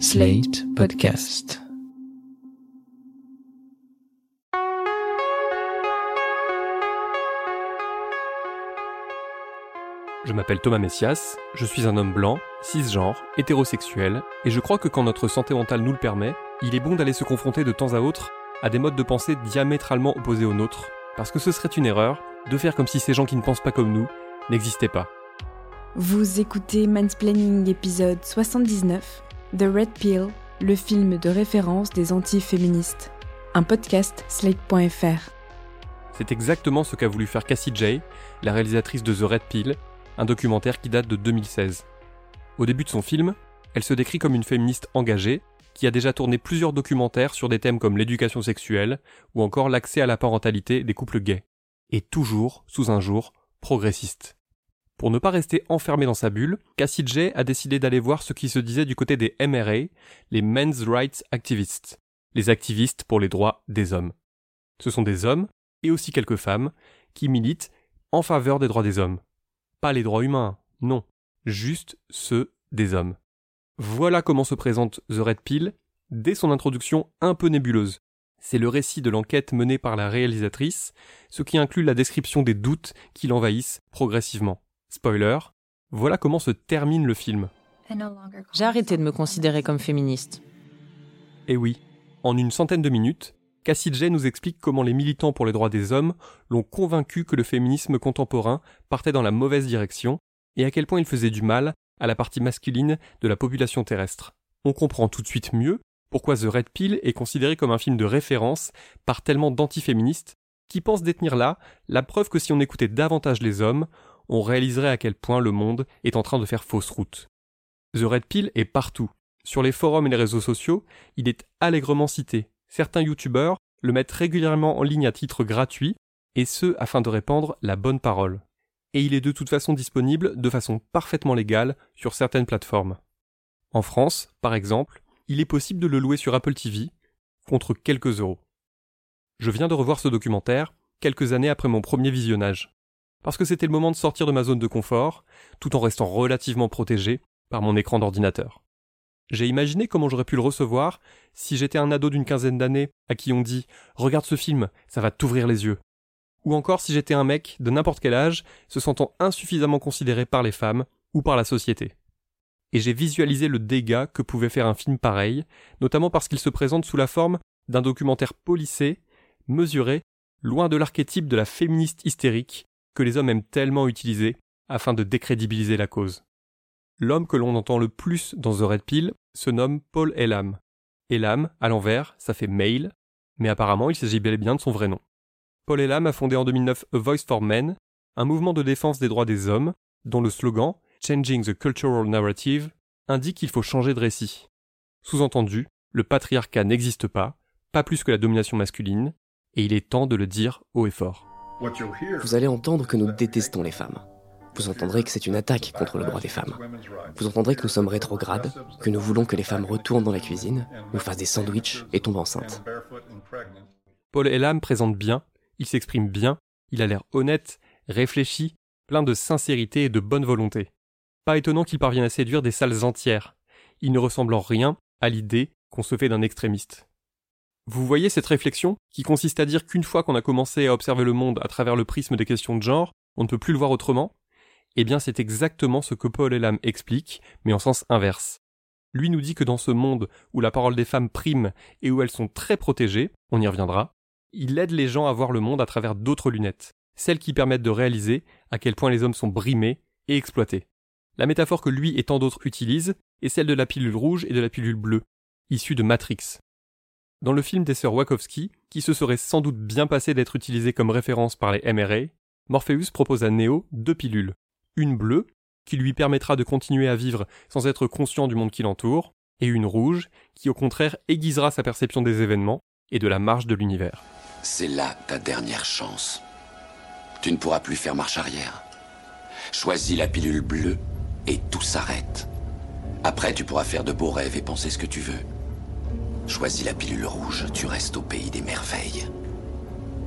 Slate Podcast. Je m'appelle Thomas Messias, je suis un homme blanc, cisgenre, hétérosexuel, et je crois que quand notre santé mentale nous le permet, il est bon d'aller se confronter de temps à autre à des modes de pensée diamétralement opposés aux nôtres, parce que ce serait une erreur de faire comme si ces gens qui ne pensent pas comme nous n'existaient pas. Vous écoutez Mansplaining épisode 79, The Red Pill, le film de référence des anti-féministes. Un podcast slate.fr. C'est exactement ce qu'a voulu faire Cassie Jay, la réalisatrice de The Red Pill, un documentaire qui date de 2016. Au début de son film, elle se décrit comme une féministe engagée, qui a déjà tourné plusieurs documentaires sur des thèmes comme l'éducation sexuelle ou encore l'accès à la parentalité des couples gays. Et toujours sous un jour progressiste. Pour ne pas rester enfermé dans sa bulle, Cassie Jay a décidé d'aller voir ce qui se disait du côté des MRA, les Men's Rights Activists, les activistes pour les droits des hommes. Ce sont des hommes, et aussi quelques femmes, qui militent en faveur des droits des hommes. Pas les droits humains, non, juste ceux des hommes. Voilà comment se présente The Red Pill dès son introduction un peu nébuleuse. C'est le récit de l'enquête menée par la réalisatrice, ce qui inclut la description des doutes qui l'envahissent progressivement. Spoiler, voilà comment se termine le film. J'ai arrêté de me considérer comme féministe. Et oui, en une centaine de minutes, Cassie Jay nous explique comment les militants pour les droits des hommes l'ont convaincu que le féminisme contemporain partait dans la mauvaise direction et à quel point il faisait du mal à la partie masculine de la population terrestre. On comprend tout de suite mieux pourquoi The Red Pill est considéré comme un film de référence par tellement d'antiféministes qui pensent détenir là la preuve que si on écoutait davantage les hommes, on réaliserait à quel point le monde est en train de faire fausse route. The Red Pill est partout. Sur les forums et les réseaux sociaux, il est allègrement cité. Certains youtubeurs le mettent régulièrement en ligne à titre gratuit, et ce afin de répandre la bonne parole. Et il est de toute façon disponible de façon parfaitement légale sur certaines plateformes. En France, par exemple, il est possible de le louer sur Apple TV contre quelques euros. Je viens de revoir ce documentaire quelques années après mon premier visionnage parce que c'était le moment de sortir de ma zone de confort, tout en restant relativement protégé par mon écran d'ordinateur. J'ai imaginé comment j'aurais pu le recevoir si j'étais un ado d'une quinzaine d'années à qui on dit Regarde ce film, ça va t'ouvrir les yeux. Ou encore si j'étais un mec de n'importe quel âge se sentant insuffisamment considéré par les femmes ou par la société. Et j'ai visualisé le dégât que pouvait faire un film pareil, notamment parce qu'il se présente sous la forme d'un documentaire polissé, mesuré, loin de l'archétype de la féministe hystérique que les hommes aiment tellement utiliser afin de décrédibiliser la cause. L'homme que l'on entend le plus dans The Red Pill se nomme Paul Elam. Elam, à l'envers, ça fait male, mais apparemment il s'agit bel et bien de son vrai nom. Paul Elam a fondé en 2009 A Voice for Men, un mouvement de défense des droits des hommes, dont le slogan Changing the Cultural Narrative indique qu'il faut changer de récit. Sous-entendu, le patriarcat n'existe pas, pas plus que la domination masculine, et il est temps de le dire haut et fort. Vous allez entendre que nous détestons les femmes. Vous entendrez que c'est une attaque contre le droit des femmes. Vous entendrez que nous sommes rétrogrades, que nous voulons que les femmes retournent dans la cuisine, nous fassent des sandwichs et tombent enceintes. Paul Elam présente bien, il s'exprime bien, il a l'air honnête, réfléchi, plein de sincérité et de bonne volonté. Pas étonnant qu'il parvienne à séduire des salles entières. Il ne ressemble en rien à l'idée qu'on se fait d'un extrémiste. Vous voyez cette réflexion qui consiste à dire qu'une fois qu'on a commencé à observer le monde à travers le prisme des questions de genre, on ne peut plus le voir autrement? Eh bien c'est exactement ce que Paul Elam explique, mais en sens inverse. Lui nous dit que dans ce monde où la parole des femmes prime et où elles sont très protégées, on y reviendra, il aide les gens à voir le monde à travers d'autres lunettes, celles qui permettent de réaliser à quel point les hommes sont brimés et exploités. La métaphore que lui et tant d'autres utilisent est celle de la pilule rouge et de la pilule bleue, issue de Matrix. Dans le film des sœurs Wachowski, qui se serait sans doute bien passé d'être utilisé comme référence par les MRA, Morpheus propose à Neo deux pilules. Une bleue, qui lui permettra de continuer à vivre sans être conscient du monde qui l'entoure, et une rouge, qui au contraire aiguisera sa perception des événements et de la marche de l'univers. C'est là ta dernière chance. Tu ne pourras plus faire marche arrière. Choisis la pilule bleue et tout s'arrête. Après, tu pourras faire de beaux rêves et penser ce que tu veux. Choisis la pilule rouge, tu restes au pays des merveilles.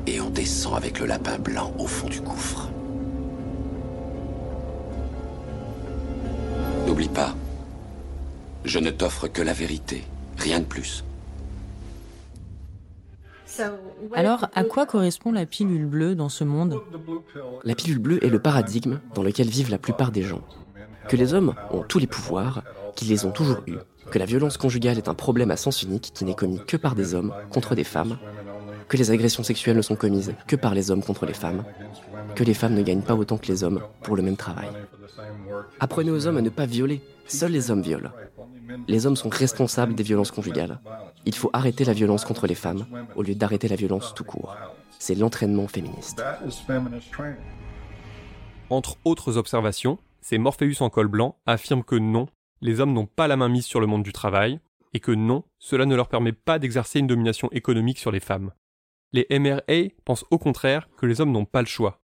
Et on descend avec le lapin blanc au fond du gouffre. N'oublie pas, Je ne t'offre que la vérité, rien de plus. Alors, à quoi correspond la pilule bleue dans ce monde La pilule bleue est le paradigme dans lequel vivent la plupart des gens. Que les hommes ont tous les pouvoirs, qu'ils les ont toujours eus, que la violence conjugale est un problème à sens unique qui n'est commis que par des hommes contre des femmes, que les agressions sexuelles ne sont commises que par les hommes contre les femmes, que les femmes ne gagnent pas autant que les hommes pour le même travail. Apprenez aux hommes à ne pas violer, seuls les hommes violent. Les hommes sont responsables des violences conjugales. Il faut arrêter la violence contre les femmes au lieu d'arrêter la violence tout court. C'est l'entraînement féministe. Entre autres observations, ces Morpheus en col blanc affirment que non, les hommes n'ont pas la main mise sur le monde du travail, et que non, cela ne leur permet pas d'exercer une domination économique sur les femmes. Les MRA pensent au contraire que les hommes n'ont pas le choix.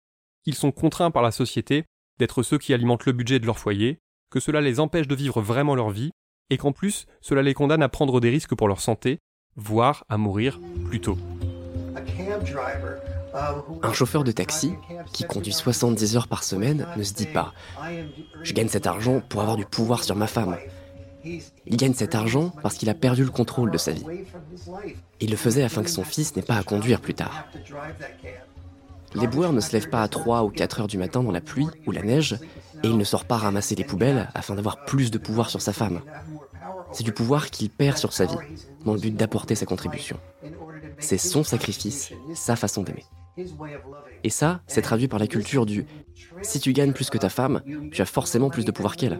Ils sont contraints par la société d'être ceux qui alimentent le budget de leur foyer, que cela les empêche de vivre vraiment leur vie, et qu'en plus, cela les condamne à prendre des risques pour leur santé, voire à mourir plus tôt. Un chauffeur de taxi qui conduit 70 heures par semaine ne se dit pas ⁇ Je gagne cet argent pour avoir du pouvoir sur ma femme ⁇ Il gagne cet argent parce qu'il a perdu le contrôle de sa vie. Il le faisait afin que son fils n'ait pas à conduire plus tard. Les boueurs ne se lèvent pas à 3 ou 4 heures du matin dans la pluie ou la neige, et il ne sort pas ramasser les poubelles afin d'avoir plus de pouvoir sur sa femme. C'est du pouvoir qu'il perd sur sa vie, dans le but d'apporter sa contribution. C'est son sacrifice, sa façon d'aimer. Et ça, c'est traduit par la culture du si tu gagnes plus que ta femme, tu as forcément plus de pouvoir qu'elle.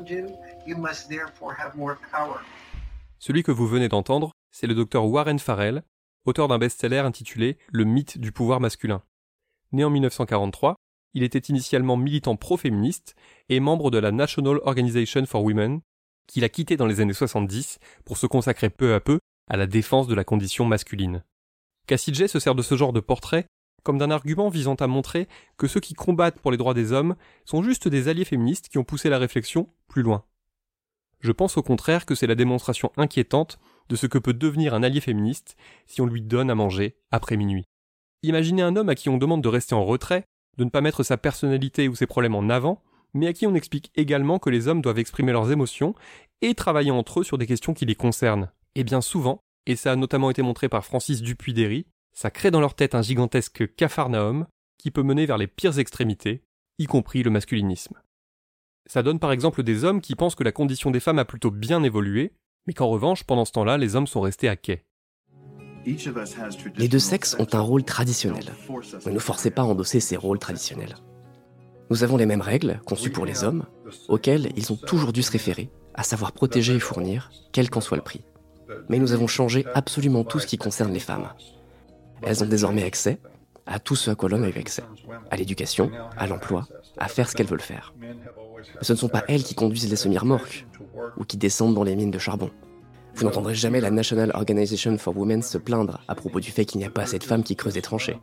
Celui que vous venez d'entendre, c'est le docteur Warren Farrell, auteur d'un best-seller intitulé Le mythe du pouvoir masculin. Né en 1943, il était initialement militant pro-féministe et membre de la National Organization for Women, qu'il a quitté dans les années 70 pour se consacrer peu à peu à la défense de la condition masculine. Cassidje se sert de ce genre de portrait comme d'un argument visant à montrer que ceux qui combattent pour les droits des hommes sont juste des alliés féministes qui ont poussé la réflexion plus loin. Je pense au contraire que c'est la démonstration inquiétante de ce que peut devenir un allié féministe si on lui donne à manger après minuit. Imaginez un homme à qui on demande de rester en retrait, de ne pas mettre sa personnalité ou ses problèmes en avant, mais à qui on explique également que les hommes doivent exprimer leurs émotions et travailler entre eux sur des questions qui les concernent. Et bien souvent, et ça a notamment été montré par Francis Dupuy-Derry, ça crée dans leur tête un gigantesque capharnaüm qui peut mener vers les pires extrémités, y compris le masculinisme. Ça donne par exemple des hommes qui pensent que la condition des femmes a plutôt bien évolué, mais qu'en revanche, pendant ce temps-là, les hommes sont restés à quai. Les deux sexes ont un rôle traditionnel. Ne nous forcez pas à endosser ces rôles traditionnels. Nous avons les mêmes règles, conçues pour les hommes, auxquelles ils ont toujours dû se référer, à savoir protéger et fournir, quel qu'en soit le prix. Mais nous avons changé absolument tout ce qui concerne les femmes. Elles ont désormais accès à tout ce à quoi l'homme a eu accès, à l'éducation, à l'emploi, à faire ce qu'elles veulent faire. Ce ne sont pas elles qui conduisent les semi-remorques ou qui descendent dans les mines de charbon. Vous n'entendrez jamais la National Organization for Women se plaindre à propos du fait qu'il n'y a pas assez de femmes qui creusent des tranchées.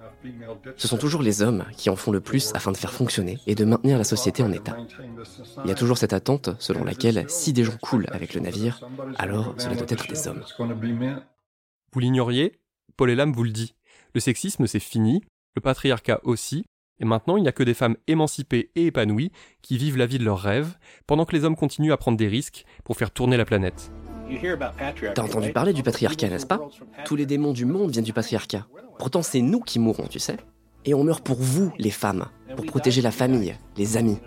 Ce sont toujours les hommes qui en font le plus afin de faire fonctionner et de maintenir la société en état. Il y a toujours cette attente selon laquelle si des gens coulent avec le navire, alors cela doit être des hommes. Vous l'ignoriez? Paul Elam vous le dit. Le sexisme c'est fini, le patriarcat aussi, et maintenant il n'y a que des femmes émancipées et épanouies qui vivent la vie de leurs rêves, pendant que les hommes continuent à prendre des risques pour faire tourner la planète. T'as entendu parler du patriarcat, n'est-ce pas? Tous les démons du monde viennent du patriarcat. Pourtant, c'est nous qui mourons, tu sais. Et on meurt pour vous, les femmes, pour protéger la famille, les amis.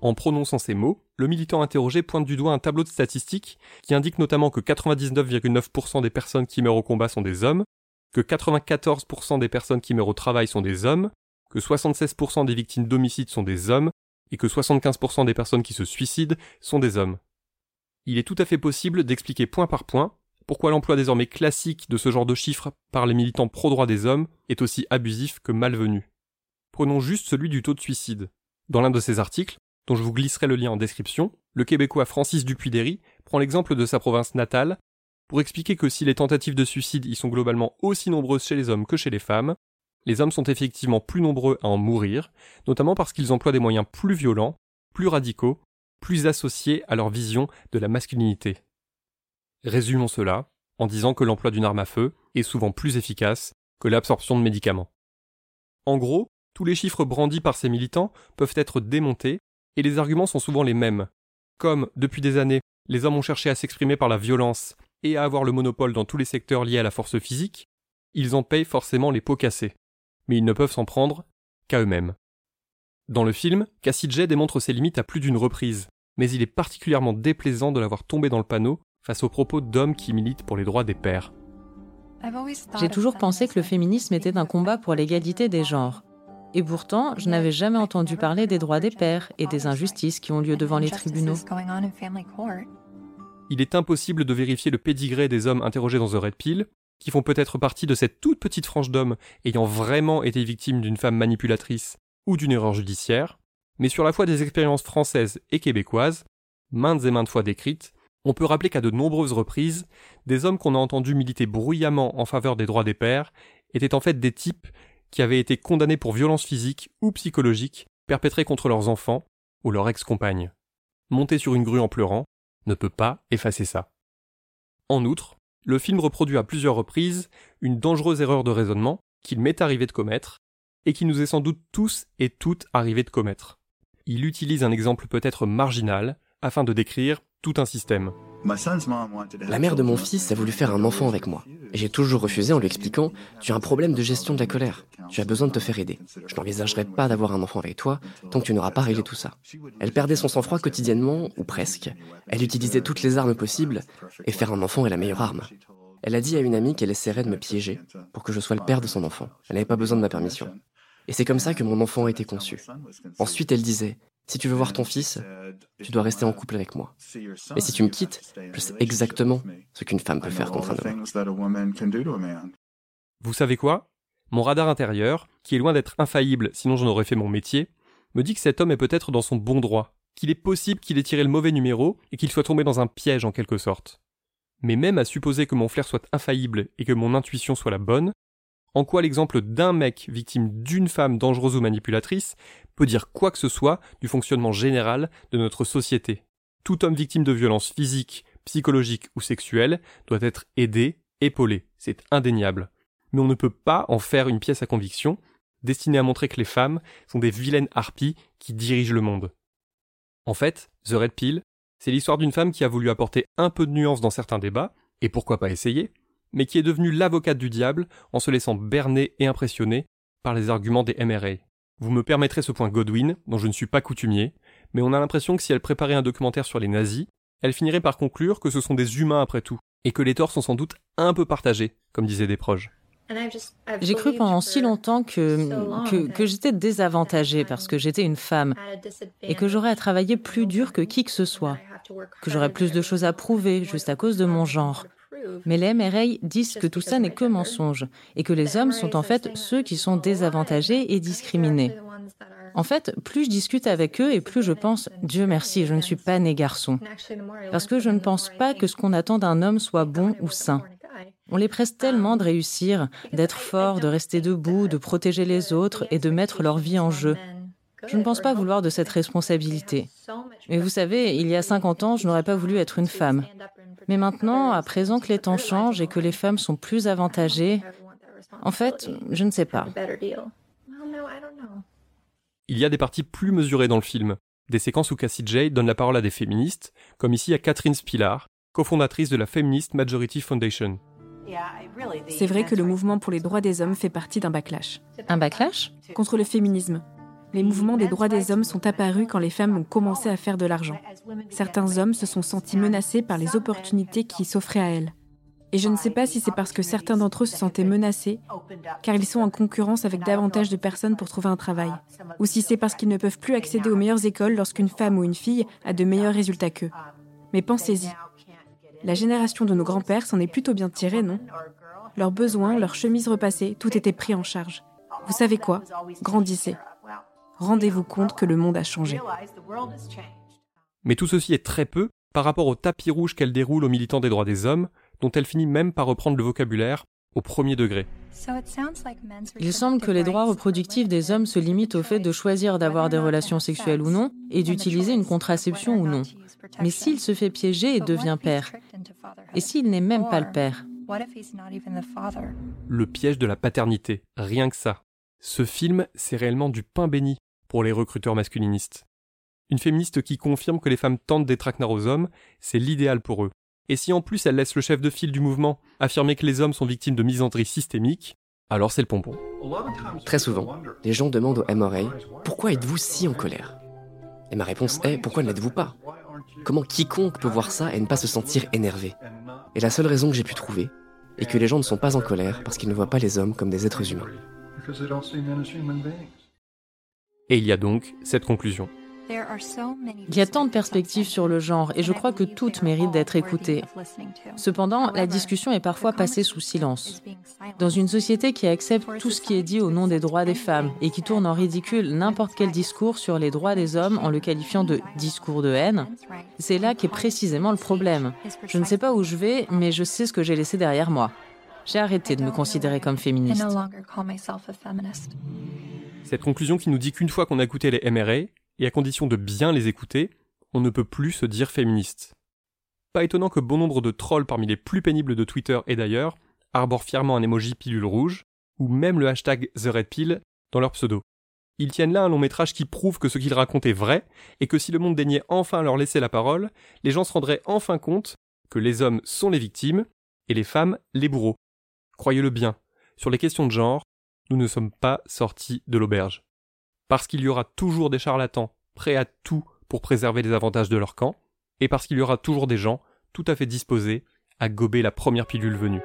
En prononçant ces mots, le militant interrogé pointe du doigt un tableau de statistiques qui indique notamment que 99,9% des personnes qui meurent au combat sont des hommes, que 94% des personnes qui meurent au travail sont des hommes, que 76% des victimes d'homicide sont des hommes, et que 75% des personnes qui se suicident sont des hommes il est tout à fait possible d'expliquer point par point pourquoi l'emploi désormais classique de ce genre de chiffres par les militants pro-droits des hommes est aussi abusif que malvenu. Prenons juste celui du taux de suicide. Dans l'un de ses articles, dont je vous glisserai le lien en description, le Québécois Francis Dupuy-Derry prend l'exemple de sa province natale pour expliquer que si les tentatives de suicide y sont globalement aussi nombreuses chez les hommes que chez les femmes, les hommes sont effectivement plus nombreux à en mourir, notamment parce qu'ils emploient des moyens plus violents, plus radicaux plus associés à leur vision de la masculinité. Résumons cela en disant que l'emploi d'une arme à feu est souvent plus efficace que l'absorption de médicaments. En gros, tous les chiffres brandis par ces militants peuvent être démontés et les arguments sont souvent les mêmes. Comme, depuis des années, les hommes ont cherché à s'exprimer par la violence et à avoir le monopole dans tous les secteurs liés à la force physique, ils en payent forcément les pots cassés. Mais ils ne peuvent s'en prendre qu'à eux-mêmes. Dans le film, Cassie J démontre ses limites à plus d'une reprise, mais il est particulièrement déplaisant de l'avoir tombé dans le panneau face aux propos d'hommes qui militent pour les droits des pères. J'ai toujours pensé que le féminisme était un combat pour l'égalité des genres. Et pourtant, je n'avais jamais entendu parler des droits des pères et des injustices qui ont lieu devant les tribunaux. Il est impossible de vérifier le pédigré des hommes interrogés dans The Red Pill, qui font peut-être partie de cette toute petite frange d'hommes ayant vraiment été victimes d'une femme manipulatrice ou d'une erreur judiciaire, mais sur la foi des expériences françaises et québécoises, maintes et maintes fois décrites, on peut rappeler qu'à de nombreuses reprises, des hommes qu'on a entendus militer bruyamment en faveur des droits des pères étaient en fait des types qui avaient été condamnés pour violences physiques ou psychologiques perpétrées contre leurs enfants ou leurs ex-compagnes. Monter sur une grue en pleurant ne peut pas effacer ça. En outre, le film reproduit à plusieurs reprises une dangereuse erreur de raisonnement qu'il m'est arrivé de commettre et qui nous est sans doute tous et toutes arrivé de commettre. Il utilise un exemple peut-être marginal afin de décrire tout un système. La mère de mon fils a voulu faire un enfant avec moi. J'ai toujours refusé en lui expliquant Tu as un problème de gestion de la colère. Tu as besoin de te faire aider. Je n'envisagerai pas d'avoir un enfant avec toi tant que tu n'auras pas réglé tout ça. Elle perdait son sang-froid quotidiennement, ou presque. Elle utilisait toutes les armes possibles, et faire un enfant est la meilleure arme. Elle a dit à une amie qu'elle essaierait de me piéger pour que je sois le père de son enfant. Elle n'avait pas besoin de ma permission. Et c'est comme ça que mon enfant a été conçu. Ensuite, elle disait si tu veux voir ton fils, tu dois rester en couple avec moi. Et si tu me quittes, je sais exactement ce qu'une femme peut faire contre un homme. Vous savez quoi? Mon radar intérieur, qui est loin d'être infaillible sinon j'en aurais fait mon métier, me dit que cet homme est peut-être dans son bon droit, qu'il est possible qu'il ait tiré le mauvais numéro et qu'il soit tombé dans un piège en quelque sorte. Mais même à supposer que mon flair soit infaillible et que mon intuition soit la bonne, en quoi l'exemple d'un mec victime d'une femme dangereuse ou manipulatrice peut dire quoi que ce soit du fonctionnement général de notre société. Tout homme victime de violences physiques, psychologiques ou sexuelles doit être aidé, épaulé, c'est indéniable. Mais on ne peut pas en faire une pièce à conviction, destinée à montrer que les femmes sont des vilaines harpies qui dirigent le monde. En fait, The Red Pill, c'est l'histoire d'une femme qui a voulu apporter un peu de nuance dans certains débats, et pourquoi pas essayer, mais qui est devenue l'avocate du diable en se laissant berner et impressionner par les arguments des MRA. Vous me permettrez ce point Godwin, dont je ne suis pas coutumier, mais on a l'impression que si elle préparait un documentaire sur les nazis, elle finirait par conclure que ce sont des humains après tout, et que les torts sont sans doute un peu partagés, comme disaient des proches. J'ai cru pendant si longtemps que, que, que j'étais désavantagée parce que j'étais une femme et que j'aurais à travailler plus dur que qui que ce soit, que j'aurais plus de choses à prouver juste à cause de mon genre. Mais les MRA disent que tout ça n'est que mensonge et que les hommes sont en fait ceux qui sont désavantagés et discriminés. En fait, plus je discute avec eux et plus je pense Dieu merci, je ne suis pas né garçon. Parce que je ne pense pas que ce qu'on attend d'un homme soit bon ou sain. On les presse tellement de réussir, d'être fort, de rester debout, de protéger les autres et de mettre leur vie en jeu. Je ne pense pas vouloir de cette responsabilité. Mais vous savez, il y a 50 ans, je n'aurais pas voulu être une femme. Mais maintenant, à présent que les temps changent et que les femmes sont plus avantagées, en fait, je ne sais pas. Il y a des parties plus mesurées dans le film, des séquences où Cassie J donne la parole à des féministes, comme ici à Catherine Spillar, cofondatrice de la Feminist Majority Foundation. C'est vrai que le mouvement pour les droits des hommes fait partie d'un backlash. Un backlash? Contre le féminisme. Les mouvements des droits des hommes sont apparus quand les femmes ont commencé à faire de l'argent. Certains hommes se sont sentis menacés par les opportunités qui s'offraient à elles. Et je ne sais pas si c'est parce que certains d'entre eux se sentaient menacés, car ils sont en concurrence avec davantage de personnes pour trouver un travail, ou si c'est parce qu'ils ne peuvent plus accéder aux meilleures écoles lorsqu'une femme ou une fille a de meilleurs résultats qu'eux. Mais pensez-y. La génération de nos grands-pères s'en est plutôt bien tirée, non? Leurs besoins, leurs chemises repassées, tout était pris en charge. Vous savez quoi? Grandissez rendez-vous compte que le monde a changé. Mais tout ceci est très peu par rapport au tapis rouge qu'elle déroule aux militants des droits des hommes, dont elle finit même par reprendre le vocabulaire au premier degré. Il semble que les droits reproductifs des hommes se limitent au fait de choisir d'avoir des relations sexuelles ou non et d'utiliser une contraception ou non. Mais s'il se fait piéger et devient père? Et s'il n'est même pas le père? Le piège de la paternité, rien que ça. Ce film, c'est réellement du pain béni pour les recruteurs masculinistes. Une féministe qui confirme que les femmes tentent des traquenards aux hommes, c'est l'idéal pour eux. Et si en plus elle laisse le chef de file du mouvement affirmer que les hommes sont victimes de misandrie systémique, alors c'est le pompon. Très souvent, les gens demandent au MRA Pourquoi êtes-vous si en colère? Et ma réponse est Pourquoi ne l'êtes-vous pas? Comment quiconque peut voir ça et ne pas se sentir énervé? Et la seule raison que j'ai pu trouver est que les gens ne sont pas en colère parce qu'ils ne voient pas les hommes comme des êtres humains. Et il y a donc cette conclusion. Il y a tant de perspectives sur le genre et je crois que toutes méritent d'être écoutées. Cependant, la discussion est parfois passée sous silence. Dans une société qui accepte tout ce qui est dit au nom des droits des femmes et qui tourne en ridicule n'importe quel discours sur les droits des hommes en le qualifiant de discours de haine, c'est là qu'est précisément le problème. Je ne sais pas où je vais, mais je sais ce que j'ai laissé derrière moi. J'ai arrêté de me considérer comme féministe. Cette conclusion qui nous dit qu'une fois qu'on a écouté les MRA, et à condition de bien les écouter, on ne peut plus se dire féministe. Pas étonnant que bon nombre de trolls parmi les plus pénibles de Twitter et d'ailleurs arborent fièrement un emoji pilule rouge, ou même le hashtag TheRedPill dans leur pseudo. Ils tiennent là un long métrage qui prouve que ce qu'ils racontent est vrai, et que si le monde daignait enfin leur laisser la parole, les gens se rendraient enfin compte que les hommes sont les victimes, et les femmes les bourreaux. Croyez-le bien, sur les questions de genre, nous ne sommes pas sortis de l'auberge parce qu'il y aura toujours des charlatans prêts à tout pour préserver les avantages de leur camp, et parce qu'il y aura toujours des gens tout à fait disposés à gober la première pilule venue.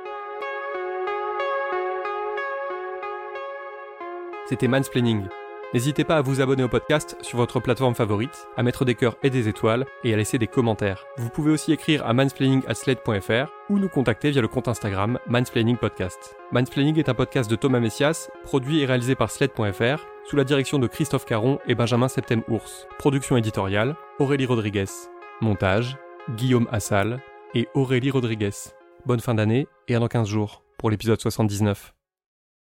C'était Mansplaining. N'hésitez pas à vous abonner au podcast sur votre plateforme favorite, à mettre des cœurs et des étoiles et à laisser des commentaires. Vous pouvez aussi écrire à mansplaining@slate.fr ou nous contacter via le compte Instagram Mansplaining Podcast. Mansplaining est un podcast de Thomas Messias, produit et réalisé par slate.fr sous la direction de Christophe Caron et Benjamin Septem-Ours. Production éditoriale, Aurélie Rodriguez. Montage, Guillaume Assal et Aurélie Rodriguez. Bonne fin d'année et à dans 15 jours pour l'épisode 79.